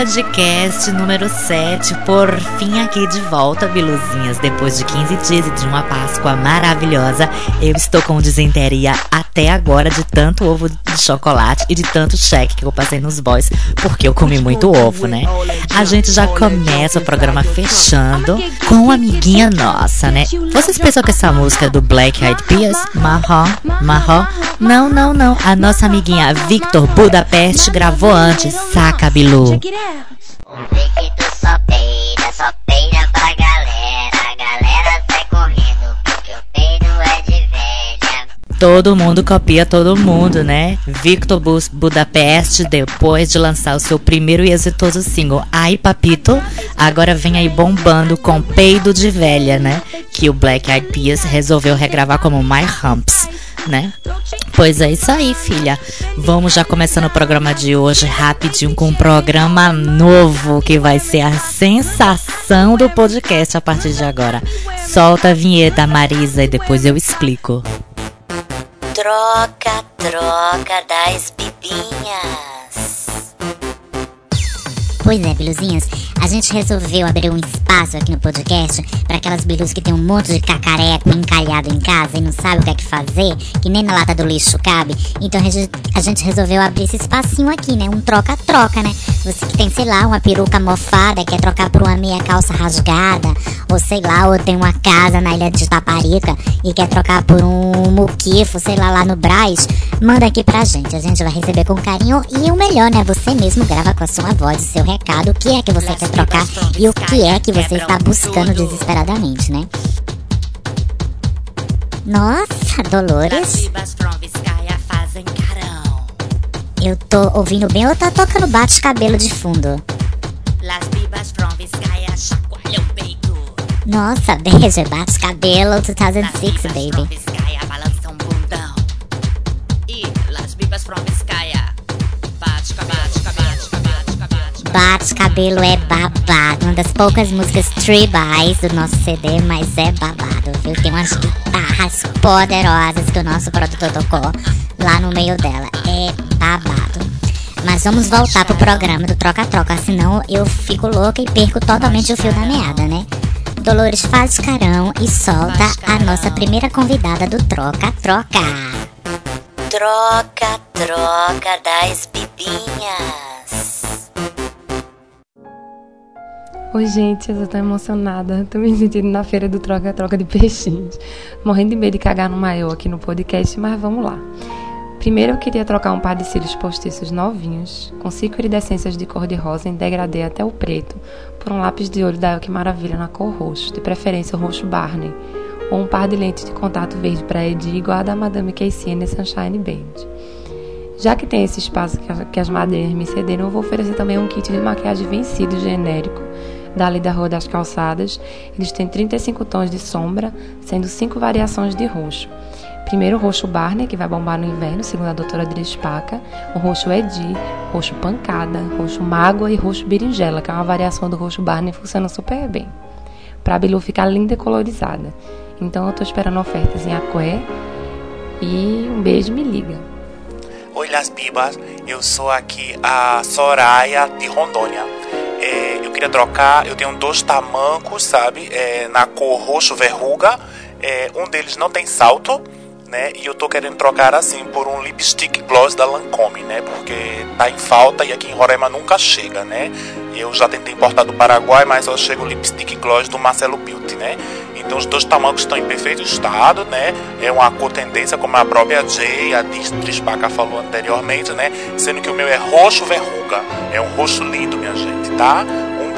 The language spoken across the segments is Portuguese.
podcast número 7, por fim aqui de volta, Biluzinhas. Depois de 15 dias e de uma Páscoa maravilhosa, eu estou com desenteria até agora de tanto ovo de chocolate e de tanto cheque que eu passei nos boys, porque eu comi muito ovo, né? A gente já começa o programa fechando com uma amiguinha nossa, né? Vocês pensam que essa música é do Black Eyed Peas? Marrom, marrom? Não, não, não. A nossa amiguinha Victor Budapeste gravou antes, saca, Bilu? Out. O só peida, só peida pra galera. Galera sai correndo porque o peido é de velha. Todo mundo copia todo mundo, né? Victor Bus Budapeste, depois de lançar o seu primeiro e exitoso single, Ai Papito, agora vem aí bombando com Peido de Velha, né? Que o Black Eyed Peas resolveu regravar como My Humps né? Pois é isso aí, filha. Vamos já começando o programa de hoje rapidinho com um programa novo que vai ser a sensação do podcast a partir de agora. Solta a vinheta, Marisa, e depois eu explico. Troca, troca das bibinhas. Pois é, Biluzinhas, a gente resolveu abrir um espaço aqui no podcast para aquelas bilus que tem um monte de cacareco encalhado em casa e não sabe o que é que fazer, que nem na lata do lixo cabe. Então a gente resolveu abrir esse espacinho aqui, né? Um troca-troca, né? Você que tem, sei lá, uma peruca mofada, quer trocar por uma meia calça rasgada, ou sei lá, ou tem uma casa na ilha de Taparica e quer trocar por um muquifo, sei lá, lá no Braz, manda aqui pra gente. A gente vai receber com carinho e o melhor, né? Você mesmo grava com a sua voz o seu recado o que é que você quer trocar e o que é que você está buscando desesperadamente, né? Nossa, Dolores. Eu tô ouvindo bem ou tá tocando bate-cabelo de fundo? Nossa, beijo, bate-cabelo 2006, baby. Bate Cabelo é babado. Uma das poucas músicas tribais do nosso CD, mas é babado, viu? Tem umas guitarras poderosas que o nosso produtor tocou lá no meio dela. É babado. Mas vamos voltar pro programa do Troca-Troca, senão eu fico louca e perco totalmente o fio da meada, né? Dolores faz carão e solta a nossa primeira convidada do Troca-Troca. Troca, troca das bibinhas. Oi, gente, eu tô emocionada. Tô me sentindo na feira do troca-troca de peixinhos. Morrendo de medo de cagar no maior aqui no podcast, mas vamos lá. Primeiro eu queria trocar um par de cílios postiços novinhos, com cinco iridescências de cor de rosa em degradê até o preto, por um lápis de olho da Que Maravilha na cor roxo, de preferência o roxo Barney, ou um par de lentes de contato verde para Edi igual a da Madame Casey Sunshine Band. Já que tem esse espaço que as madeiras me cederam, eu vou oferecer também um kit de maquiagem vencido genérico dali da Rua das Calçadas. Eles têm 35 tons de sombra, sendo 5 variações de roxo. Primeiro o roxo Barney, que vai bombar no inverno, segundo a doutora Dries Paca. O roxo Edi, roxo Pancada, roxo Mágoa e roxo Berinjela, que é uma variação do roxo Barney, funciona super bem. Pra Bilu ficar linda e colorizada. Então eu tô esperando ofertas em Aqué. E um beijo, me liga. Oi, Las Bibas. Eu sou aqui a Soraya de Rondônia. Eu queria trocar, eu tenho dois tamancos, sabe? É, na cor roxo verruga. É, um deles não tem salto, né? E eu tô querendo trocar assim por um lipstick gloss da Lancome, né? Porque tá em falta e aqui em Roraima nunca chega, né? Eu já tentei importar do Paraguai, mas só chega o lipstick gloss do Marcelo Beauty, né? Então os dois tamancos estão em perfeito estado, né? É uma cor tendência, como a própria Jay, a Trispaca falou anteriormente, né? Sendo que o meu é roxo verruga. É um roxo lindo, minha gente, tá?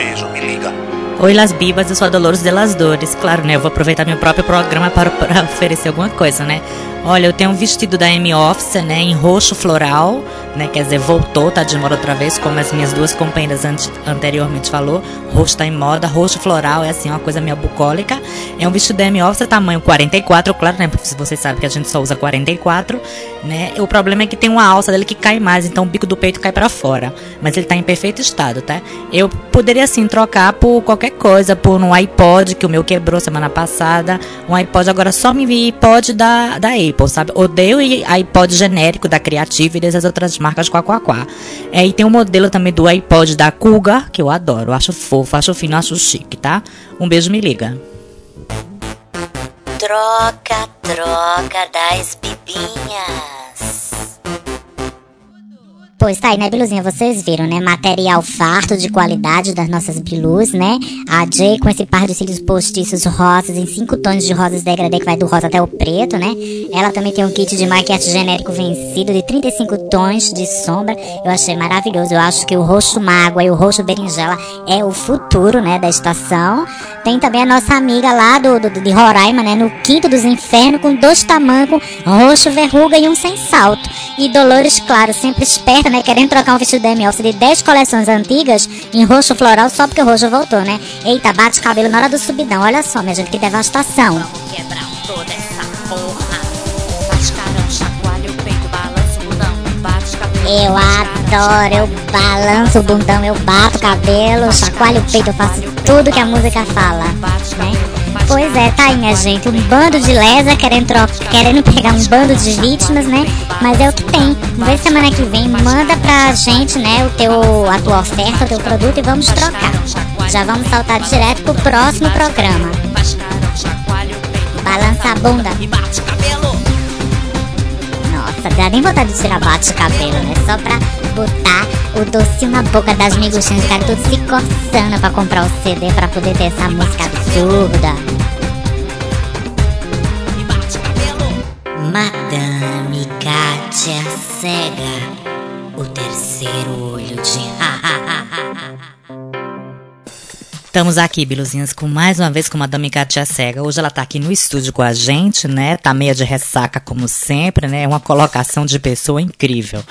Beijo, me liga. Oi, Las Bibas, eu sou a Dolores de Las Dores. Claro, né? Eu vou aproveitar meu próprio programa para, para oferecer alguma coisa, né? Olha, eu tenho um vestido da M Office, né, em roxo floral, né, quer dizer, voltou, tá de moda outra vez, como as minhas duas companheiras anteriormente falou. Roxo tá em moda, roxo floral é assim, uma coisa meio bucólica. É um vestido da M Office, tamanho 44, claro, né, porque vocês sabem que a gente só usa 44, né? O problema é que tem uma alça dele que cai mais, então o bico do peito cai para fora, mas ele tá em perfeito estado, tá? Eu poderia assim trocar por qualquer coisa, por um iPod que o meu quebrou semana passada, um iPod agora só me iPod da da Sabe? Odeio iPod genérico da Creative e dessas outras marcas quá quá quá. É, e tem um modelo também do iPod da Kuga, que eu adoro. Acho fofo, acho fino, acho chique, tá? Um beijo, me liga. Troca, troca das bibinhas. Pois tá aí, né, Biluzinha? Vocês viram, né? Material farto de qualidade das nossas Bilus, né? A Jay com esse par de cílios postiços rosas em cinco tons de rosas degradê que vai do rosa até o preto, né? Ela também tem um kit de maquiagem genérico vencido de 35 tons de sombra. Eu achei maravilhoso. Eu acho que o roxo mágoa e o roxo berinjela é o futuro, né, da estação. Tem também a nossa amiga lá do, do de Roraima, né? No quinto dos infernos com dois tamancos, roxo verruga e um sem salto. E Dolores, claro, sempre esperta né? Querendo trocar um vestido da M.O.C. de 10 coleções antigas em roxo floral só porque o roxo voltou, né? Eita, bate cabelo na hora do subidão. Olha só, minha gente, que devastação. Vamos quebrar toda essa porra. chacoalha o peito, balança o bundão, bate cabelo. Eu adoro, eu balanço o bundão, eu bato cabelo, chacoalho o peito, eu faço tudo que a música fala, né? Pois é, tá aí, minha gente. Um bando de lesa querendo, querendo pegar um bando de vítimas, né? Mas é o que tem. Vamos ver semana que vem. Manda pra gente, né, o teu, a tua oferta, o teu produto e vamos trocar. Já vamos saltar direto pro próximo programa. Balança a bunda. Nossa, dá nem vontade de tirar bate cabelo, né? Só pra botar o docinho na boca das miguxinhas, cara, tudo se coçando pra comprar o CD pra poder ter essa música absurda. Madame Kátia Cega, o terceiro olho de Estamos aqui, Biluzinhas, com mais uma vez com Madame Kátia Cega. Hoje ela está aqui no estúdio com a gente, né? Tá meia de ressaca, como sempre, né? É uma colocação de pessoa incrível.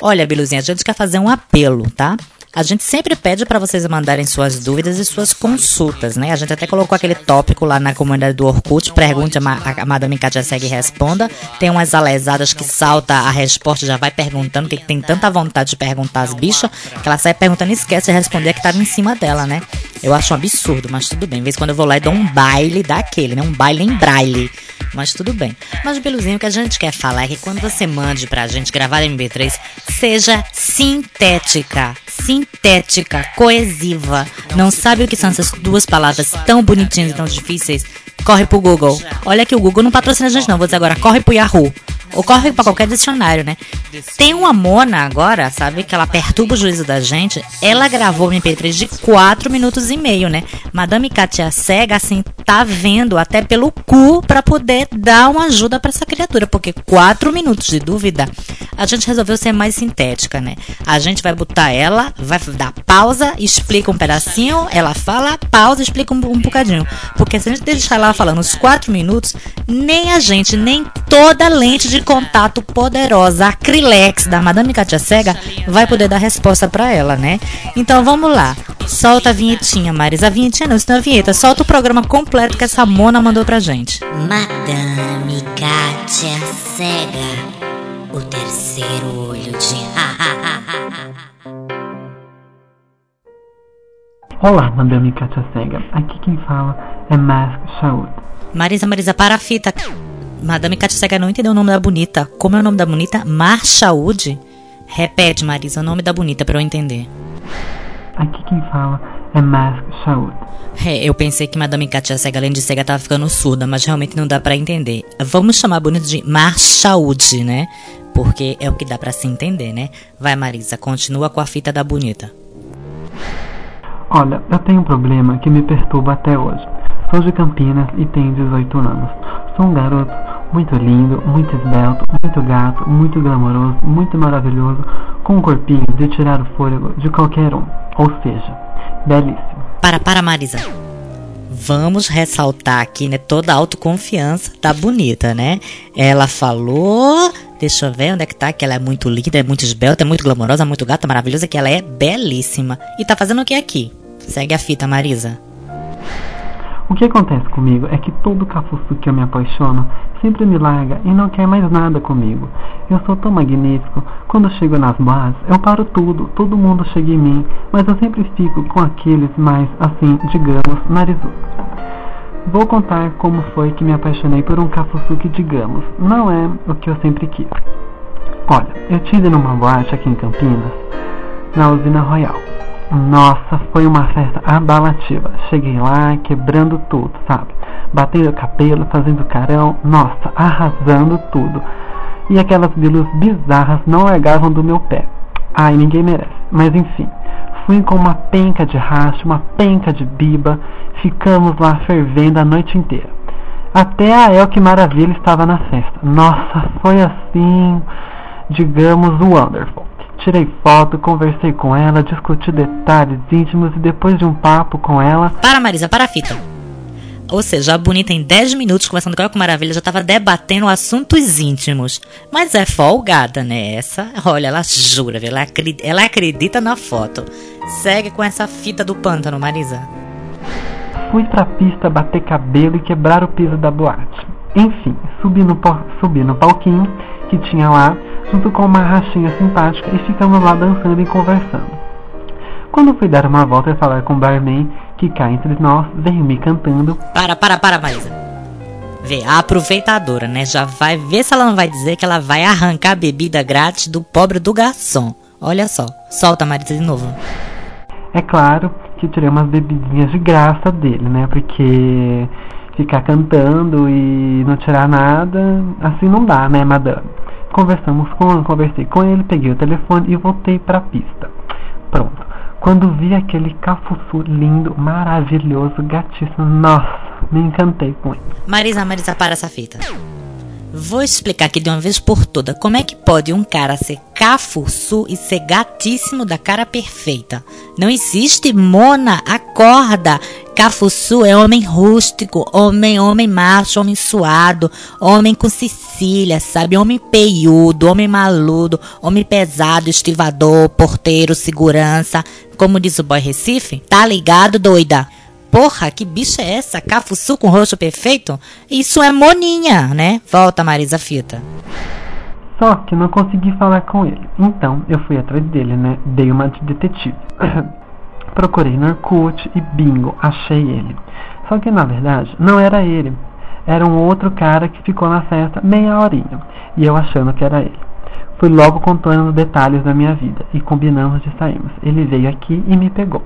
Olha, Biluzinha, a gente quer fazer um apelo, tá? A gente sempre pede para vocês mandarem suas dúvidas e suas consultas, né? A gente até colocou aquele tópico lá na comunidade do Orkut, pergunte, a, ma a Madame Katia segue e responda. Tem umas alesadas que salta a resposta, já vai perguntando, que tem tanta vontade de perguntar as bichas, que ela sai perguntando e esquece de responder que tava em cima dela, né? Eu acho um absurdo, mas tudo bem. Às vezes quando eu vou lá e dou um baile daquele, né? Um baile em braille. Mas tudo bem. Mas, Beluzinho, o que a gente quer falar é que quando você mande pra gente gravar MP3, seja sintética. Sintética, coesiva. Não sabe o que são essas duas palavras tão bonitinhas e tão difíceis? Corre pro Google. Olha que o Google não patrocina a gente, não. Vou dizer agora, corre pro Yahoo. Ou corre pra qualquer dicionário, né? Tem uma Mona agora, sabe? Que ela perturba o juízo da gente. Ela gravou um MP3 de 4 minutos e meio, né? Madame Katia Cega, assim, tá vendo até pelo cu pra poder dar uma ajuda para essa criatura. Porque 4 minutos de dúvida, a gente resolveu ser mais sintética, né? A gente vai botar ela, vai dar pausa, explica um pedacinho, ela fala, pausa, explica um, um bocadinho. Porque se a gente deixar ela falando os 4 minutos, nem a gente, nem toda lente de de contato poderosa Acrilex da Madame Katia Cega vai poder dar resposta para ela, né? Então vamos lá. Solta a vinhetinha, Maris. A vinhetinha não, isso não é a vinheta. Solta o programa completo que essa mona mandou pra gente. Madame Katia Cega. O terceiro olho de Olá, Madame Katia Cega. Aqui quem fala é Mask Shaud. Marisa, Marisa, para a fita. Madame Katia Cega não entendeu o nome da bonita. Como é o nome da bonita? Marchaúde? Repete, Marisa, o nome da bonita para eu entender. Aqui quem fala é Mask Shaud. É, eu pensei que Madame Katia Cega, além de cega, tava ficando surda, mas realmente não dá para entender. Vamos chamar a bonita de Marchaúde, né? Porque é o que dá para se entender, né? Vai, Marisa, continua com a fita da bonita. Olha, eu tenho um problema que me perturba até hoje. Sou de Campinas e tenho 18 anos. Sou um garoto muito lindo, muito esbelto, muito gato, muito glamouroso, muito maravilhoso, com um corpinho de tirar o fôlego de qualquer um. Ou seja, belíssimo. Para, para, Marisa. Vamos ressaltar aqui, né, toda a autoconfiança da bonita, né? Ela falou, deixa eu ver onde é que tá, que ela é muito linda, é muito esbelta, é muito glamourosa, muito gata, maravilhosa, que ela é belíssima. E tá fazendo o que aqui? Segue a fita, Marisa. O que acontece comigo é que todo cafuço que eu me apaixono sempre me larga e não quer mais nada comigo. Eu sou tão magnífico, quando chego nas bases, eu paro tudo, todo mundo chega em mim, mas eu sempre fico com aqueles mais, assim, digamos, narizudos. Vou contar como foi que me apaixonei por um cafuçu que, digamos, não é o que eu sempre quis. Olha, eu tive numa boate aqui em Campinas, na usina Royal. Nossa, foi uma festa abalativa. Cheguei lá quebrando tudo, sabe? Batendo cabelo, fazendo carão, nossa, arrasando tudo. E aquelas bilhas bizarras não largavam do meu pé. Ai, ninguém merece. Mas enfim, fui com uma penca de racha, uma penca de biba, ficamos lá fervendo a noite inteira. Até a Elke Maravilha estava na festa. Nossa, foi assim, digamos, wonderful. Tirei foto, conversei com ela, discuti detalhes íntimos e depois de um papo com ela. Para, Marisa, para a fita. Ou seja, a bonita em 10 minutos conversando com ela com Maravilha já estava debatendo assuntos íntimos. Mas é folgada, né? Essa, olha, ela jura, ela acredita, ela acredita na foto. Segue com essa fita do pântano, Marisa. Fui pra pista bater cabelo e quebrar o piso da boate. Enfim, subi no, subi no palquinho que tinha lá, junto com uma rachinha simpática, e ficamos lá dançando e conversando. Quando fui dar uma volta e falar com o barman, que cá entre nós, veio me cantando. Para, para, para, Marisa. Vê, a aproveitadora, né? Já vai ver se ela não vai dizer que ela vai arrancar a bebida grátis do pobre do garçom. Olha só. Solta, Marisa, de novo. É claro que tirei umas bebidinhas de graça dele, né? Porque ficar cantando e não tirar nada, assim não dá, né, madame? Conversamos com, conversei com ele, peguei o telefone e voltei para a pista. Pronto. Quando vi aquele cafuçu lindo, maravilhoso, gatíssimo, nossa, me encantei com ele. Marisa, Marisa, para essa fita. Vou explicar aqui de uma vez por toda como é que pode um cara ser cafuçu e ser gatíssimo da cara perfeita. Não existe mona, acorda. Cafuçu é homem rústico, homem, homem macho, homem suado, homem com Cecília, sabe? Homem peiudo, homem maludo, homem pesado, estivador, porteiro, segurança. Como diz o boy Recife, tá ligado, doida? Porra, que bicha é essa? Cafuçu com rosto perfeito? Isso é moninha, né? Volta, Marisa Fita. Só que não consegui falar com ele. Então eu fui atrás dele, né? Dei uma de detetive. Procurei no Orkut e bingo, achei ele. Só que na verdade não era ele. Era um outro cara que ficou na festa meia horinha. E eu achando que era ele. Fui logo contando detalhes da minha vida e combinamos de sairmos. Ele veio aqui e me pegou.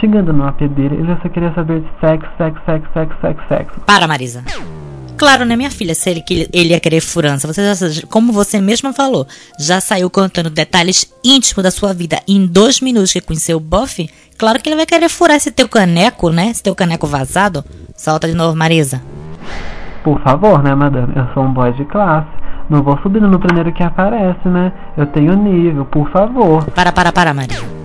Chegando no AP dele, ele só queria saber de sexo, sexo, sexo, sexo, sexo, sexo. Para, Marisa. Claro, né, minha filha? Se ele, ele ia querer furança, você já, como você mesma falou, já saiu contando detalhes íntimos da sua vida em dois minutos que conheceu o Buff. Claro que ele vai querer furar esse teu caneco, né? Esse teu caneco vazado. Solta de novo, Marisa. Por favor, né, madame? Eu sou um boy de classe. Não vou subindo no primeiro que aparece, né? Eu tenho nível, por favor. Para, para, para, Marisa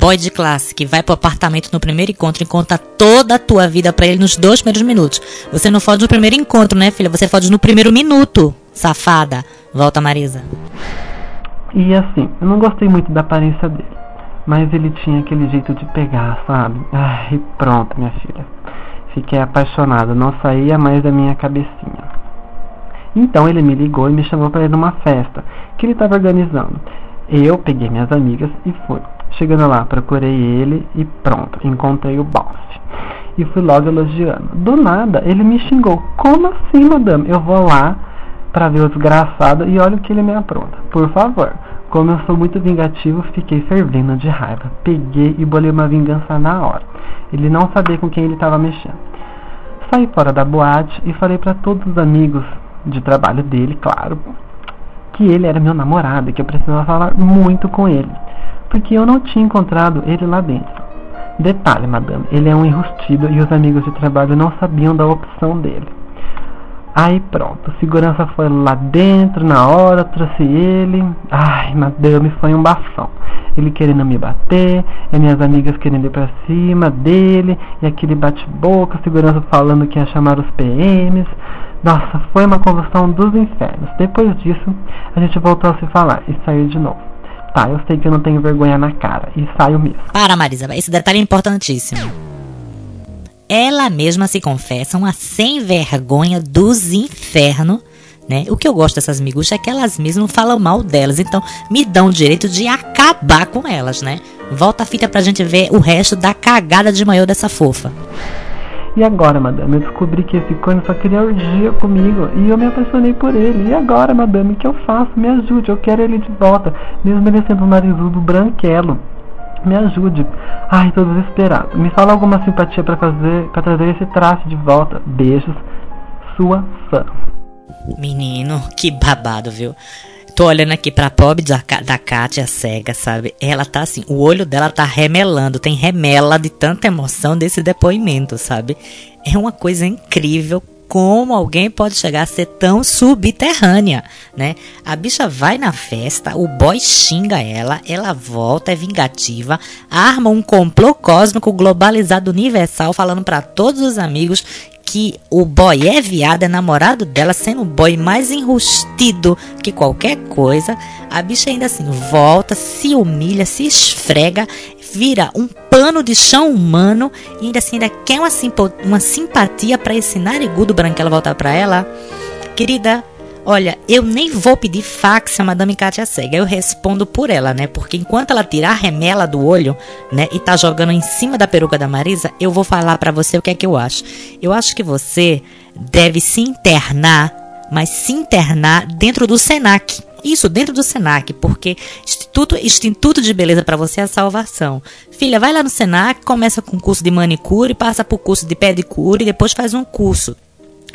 boy de classe que vai pro apartamento no primeiro encontro e conta toda a tua vida para ele nos dois primeiros minutos. Você não fode no primeiro encontro, né, filha? Você fode no primeiro minuto, safada. Volta, Marisa. E assim, eu não gostei muito da aparência dele. Mas ele tinha aquele jeito de pegar, sabe? Ai, pronto, minha filha. Fiquei apaixonada, não saía mais da minha cabecinha. Então ele me ligou e me chamou para ir numa festa que ele estava organizando. Eu peguei minhas amigas e fui. Chegando lá, procurei ele e pronto, encontrei o boss. E fui logo elogiando. Do nada, ele me xingou. Como assim, madame? Eu vou lá para ver o desgraçado e olha o que ele me apronta. Por favor. Como eu sou muito vingativo, fiquei fervendo de raiva. Peguei e bolei uma vingança na hora. Ele não sabia com quem ele estava mexendo. Saí fora da boate e falei para todos os amigos de trabalho dele, claro, que ele era meu namorado e que eu precisava falar muito com ele porque eu não tinha encontrado ele lá dentro. Detalhe, madame, ele é um enrustido e os amigos de trabalho não sabiam da opção dele. Aí pronto, segurança foi lá dentro na hora, trouxe ele. Ai, madame, foi um bafão. Ele querendo me bater, e minhas amigas querendo ir pra cima dele, e aquele bate-boca, segurança falando que ia chamar os PMs. Nossa, foi uma convulsão dos infernos. Depois disso, a gente voltou a se falar e saiu de novo. Tá, eu sei que eu não tenho vergonha na cara. E saio mesmo. Para, Marisa, esse detalhe é importantíssimo. Ela mesma se confessa uma sem vergonha dos infernos. Né? O que eu gosto dessas miguxas é que elas mesmas falam mal delas, então me dão o direito de acabar com elas, né? Volta a fita pra gente ver o resto da cagada de maior dessa fofa. E agora, madame, eu descobri que esse corno só queria urgia comigo e eu me apaixonei por ele. E agora, madame, o que eu faço? Me ajude, eu quero ele de volta, mesmo ele sendo um narigudo branquelo. Me ajude. Ai, tô desesperado. Me fala alguma simpatia para fazer, para trazer esse traste de volta. Beijos. Sua fã. Menino, que babado, viu? Tô olhando aqui pra pobre da, da Kátia cega, sabe? Ela tá assim, o olho dela tá remelando, tem remela de tanta emoção desse depoimento, sabe? É uma coisa incrível como alguém pode chegar a ser tão subterrânea, né? A bicha vai na festa, o boy xinga ela, ela volta, é vingativa, arma um complô cósmico globalizado universal falando para todos os amigos que o boy é viado, é namorado dela, sendo o boy mais enrustido que qualquer coisa. A bicha ainda assim volta, se humilha, se esfrega, vira um pano de chão humano e ainda assim ainda quer uma, uma simpatia para esse narigudo branquelo voltar para ela. Querida, Olha, eu nem vou pedir fax a Madame Katia Cega, eu respondo por ela, né? Porque enquanto ela tirar a remela do olho, né, e tá jogando em cima da peruca da Marisa, eu vou falar para você o que é que eu acho. Eu acho que você deve se internar, mas se internar dentro do Senac. Isso, dentro do Senac, porque Instituto, Instituto de Beleza para você é a salvação. Filha, vai lá no Senac, começa com curso de manicure, passa por curso de pedicure e depois faz um curso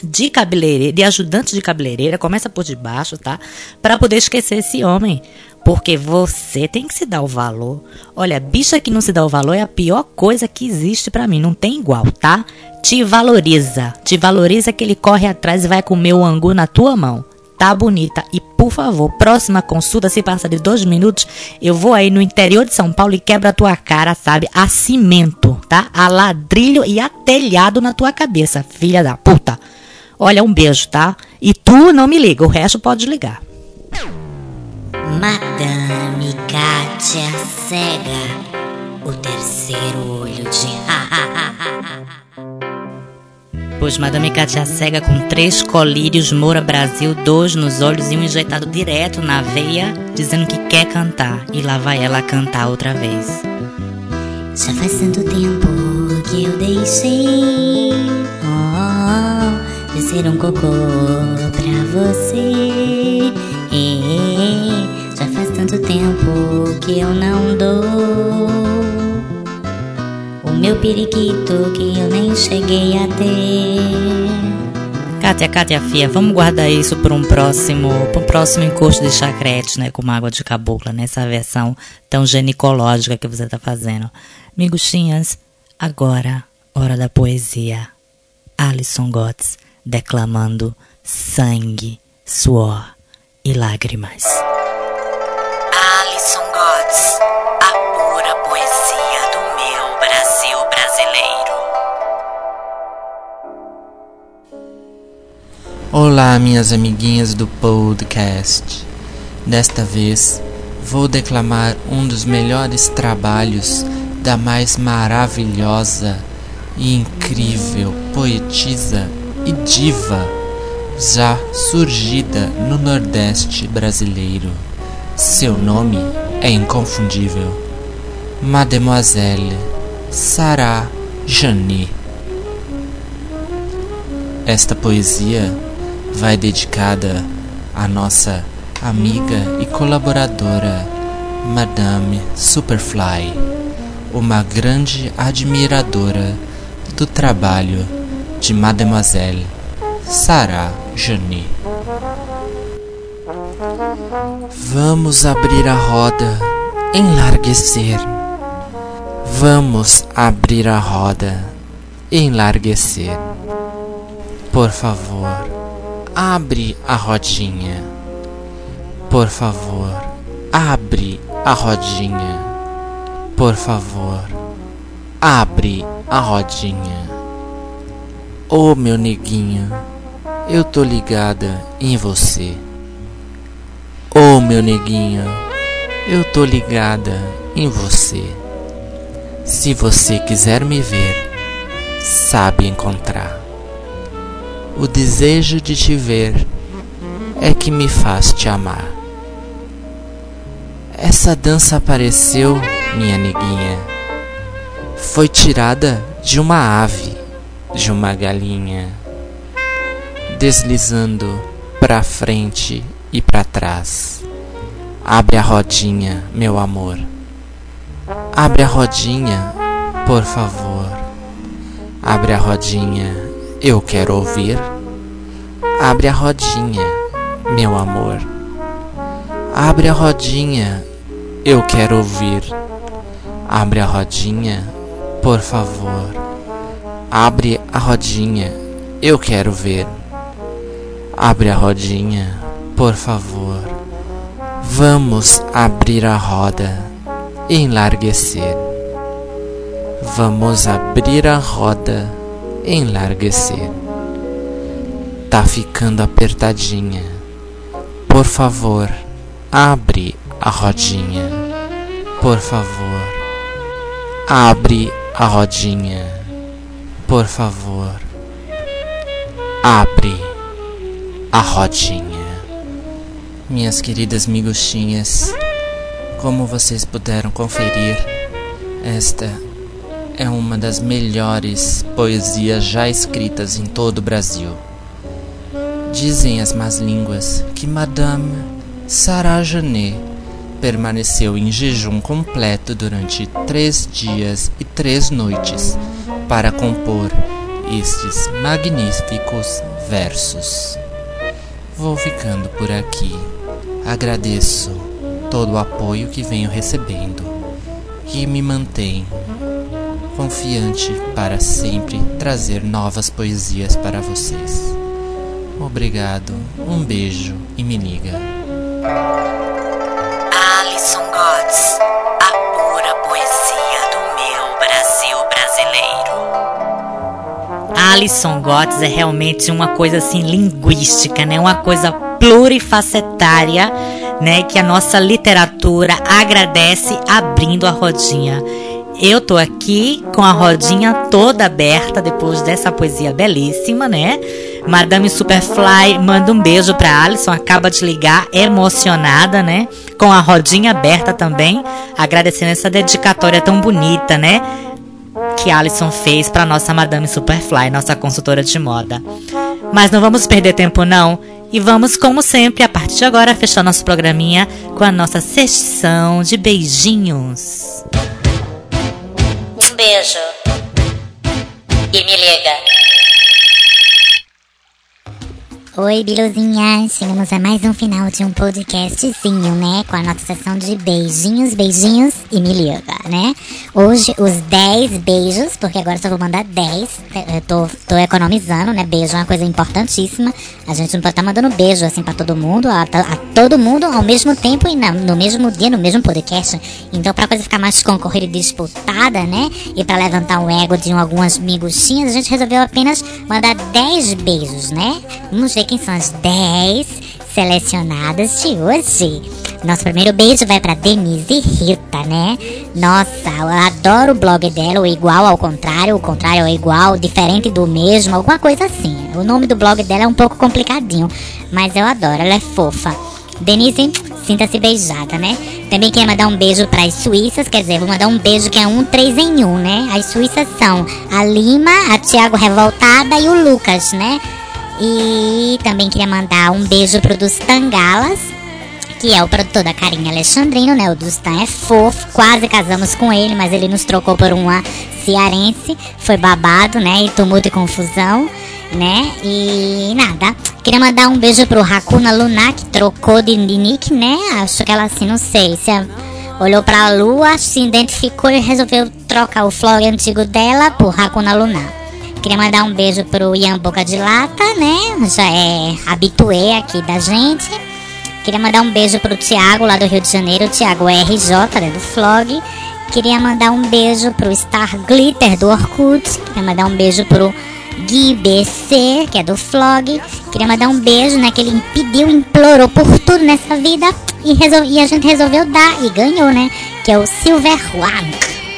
de cabeleireira, de ajudante de cabeleireira, começa por debaixo, tá? Para poder esquecer esse homem. Porque você tem que se dar o valor. Olha, bicha que não se dá o valor é a pior coisa que existe para mim. Não tem igual, tá? Te valoriza. Te valoriza que ele corre atrás e vai comer o angu na tua mão. Tá bonita. E por favor, próxima consulta, se passar de dois minutos, eu vou aí no interior de São Paulo e quebra a tua cara, sabe? A cimento, tá? A ladrilho e a telhado na tua cabeça, filha da puta. Olha, um beijo, tá? E tu não me liga, o resto pode ligar. Madame Kátia Cega, o terceiro olho de Pois Madame Kátia Cega com três colírios Moura Brasil, dois nos olhos e um injetado direto na veia, dizendo que quer cantar. E lá vai ela cantar outra vez. Já faz tanto tempo que eu deixei. Oh, descer um cocô pra você. É, já faz tanto tempo que eu não dou o meu periquito que eu nem cheguei a ter. Kátia, Kátia, Fia, vamos guardar isso para um próximo, para um próximo encosto de chacrete, né, com água de cabocla, nessa versão tão ginecológica que você tá fazendo. Miguxinhas, agora, hora da poesia. Alison Gotts declamando sangue, suor e lágrimas. Alison Gotts, a pura poesia do meu Brasil brasileiro. Olá, minhas amiguinhas do podcast. Desta vez vou declamar um dos melhores trabalhos da mais maravilhosa e incrível poetisa e diva já surgida no Nordeste brasileiro. Seu nome é inconfundível. Mademoiselle Sarah Jani. Esta poesia vai dedicada à nossa amiga e colaboradora Madame Superfly, uma grande admiradora do trabalho de Mademoiselle Sarah Jani. Vamos abrir a roda, enlarguecer. Vamos abrir a roda, enlarguecer. Por favor, abre a rodinha. Por favor, abre a rodinha. Por favor, abre a rodinha. Ô oh, meu neguinho, eu tô ligada em você. Ô oh, meu neguinho, eu tô ligada em você. Se você quiser me ver, sabe encontrar. O desejo de te ver é que me faz te amar. Essa dança apareceu, minha neguinha. Foi tirada de uma ave de uma galinha, deslizando para frente e para trás. Abre a rodinha, meu amor. Abre a rodinha, por favor. Abre a rodinha, eu quero ouvir. Abre a rodinha, meu amor. Abre a rodinha, eu quero ouvir. Abre a rodinha, por favor. Abre a rodinha, eu quero ver. Abre a rodinha, por favor. Vamos abrir a roda e enlarguecer. Vamos abrir a roda e enlarguecer. Tá ficando apertadinha. Por favor, abre a rodinha. Por favor, abre a rodinha. Por favor, abre a rodinha. Minhas queridas miguxinhas, como vocês puderam conferir, esta é uma das melhores poesias já escritas em todo o Brasil. Dizem as más línguas que Madame Sarah Janet permaneceu em jejum completo durante três dias e três noites para compor estes magníficos versos. Vou ficando por aqui. Agradeço todo o apoio que venho recebendo, que me mantém confiante para sempre trazer novas poesias para vocês. Obrigado, um beijo e me liga. Alison Gotts é realmente uma coisa assim linguística, né? Uma coisa plurifacetária, né? Que a nossa literatura agradece abrindo a rodinha. Eu tô aqui com a rodinha toda aberta depois dessa poesia belíssima, né? Madame Superfly manda um beijo pra Alison, acaba de ligar, emocionada, né? Com a rodinha aberta também, agradecendo essa dedicatória tão bonita, né? Que Alison fez pra nossa Madame Superfly, nossa consultora de moda. Mas não vamos perder tempo não. E vamos, como sempre, a partir de agora, fechar nosso programinha com a nossa sessão de beijinhos. Um beijo. E me liga. Oi, Biluzinha! Chegamos a mais um final de um podcastzinho, né? Com a nossa sessão de beijinhos, beijinhos e me liga, né? Hoje, os 10 beijos, porque agora só vou mandar 10. Eu tô, tô economizando, né? Beijo é uma coisa importantíssima. A gente não pode estar mandando beijo assim pra todo mundo, a, a todo mundo ao mesmo tempo e na, no mesmo dia, no mesmo podcast. Então, pra coisa ficar mais concorrida e disputada, né? E pra levantar o ego de um, algumas miguxinhas, a gente resolveu apenas mandar 10 beijos, né? Vamos ver quem são as 10 selecionadas de hoje. Nosso primeiro beijo vai para Denise Rita, né? Nossa, eu adoro o blog dela, o igual ao contrário, o contrário ao igual, diferente do mesmo, alguma coisa assim. O nome do blog dela é um pouco complicadinho, mas eu adoro, ela é fofa. Denise, sinta-se beijada, né? Também queria mandar um beijo para as suíças, quer dizer, vou mandar um beijo que é um três em um, né? As suíças são a Lima, a Tiago Revoltada e o Lucas, né? E também queria mandar um beijo pro dos Tangalas, que é o produtor da Carinha Alexandrino, né? O Dustan é fofo, quase casamos com ele, mas ele nos trocou por uma cearense. Foi babado, né? E tumulto e confusão, né? E nada. Queria mandar um beijo pro Hakuna Luna, que trocou de, de nick, né? Acho que ela assim, não sei, se a, olhou pra lua, se identificou e resolveu trocar o flog antigo dela por Hakuna Luna. Queria mandar um beijo pro Ian Boca de Lata, né? Já é habituê aqui da gente. Queria mandar um beijo pro Thiago, lá do Rio de Janeiro, o Thiago RJ, né, do Flog. Queria mandar um beijo pro Star Glitter, do Orkut. Queria mandar um beijo pro Gui BC, que é do Flog. Queria mandar um beijo, né? Que ele pediu, implorou por tudo nessa vida. E, resol... e a gente resolveu dar e ganhou, né? Que é o Silver One.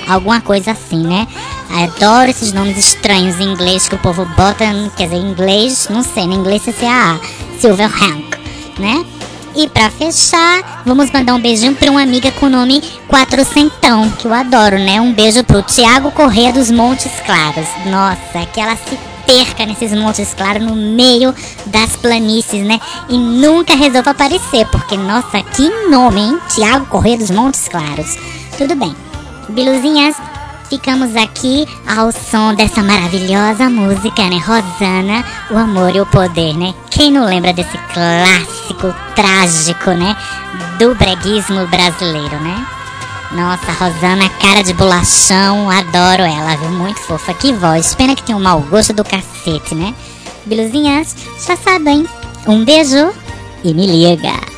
Alguma coisa assim, né? Adoro esses nomes estranhos em inglês que o povo bota, quer dizer, em inglês, não sei, no inglês é CAA, Silver Hank, né? E pra fechar, vamos mandar um beijinho pra uma amiga com o nome Quatrocentão, que eu adoro, né? Um beijo pro Tiago Corrêa dos Montes Claros. Nossa, que ela se perca nesses Montes Claros no meio das planícies, né? E nunca resolva aparecer, porque, nossa, que nome, hein? Tiago Corrêa dos Montes Claros. Tudo bem. Biluzinhas, ficamos aqui ao som dessa maravilhosa música, né? Rosana, o amor e o poder, né? Quem não lembra desse clássico trágico, né? Do breguismo brasileiro, né? Nossa, Rosana, cara de bolachão, adoro ela, viu? Muito fofa, que voz. Pena que tem um mau gosto do cacete, né? Biluzinhas, já sabem. Um beijo e me liga.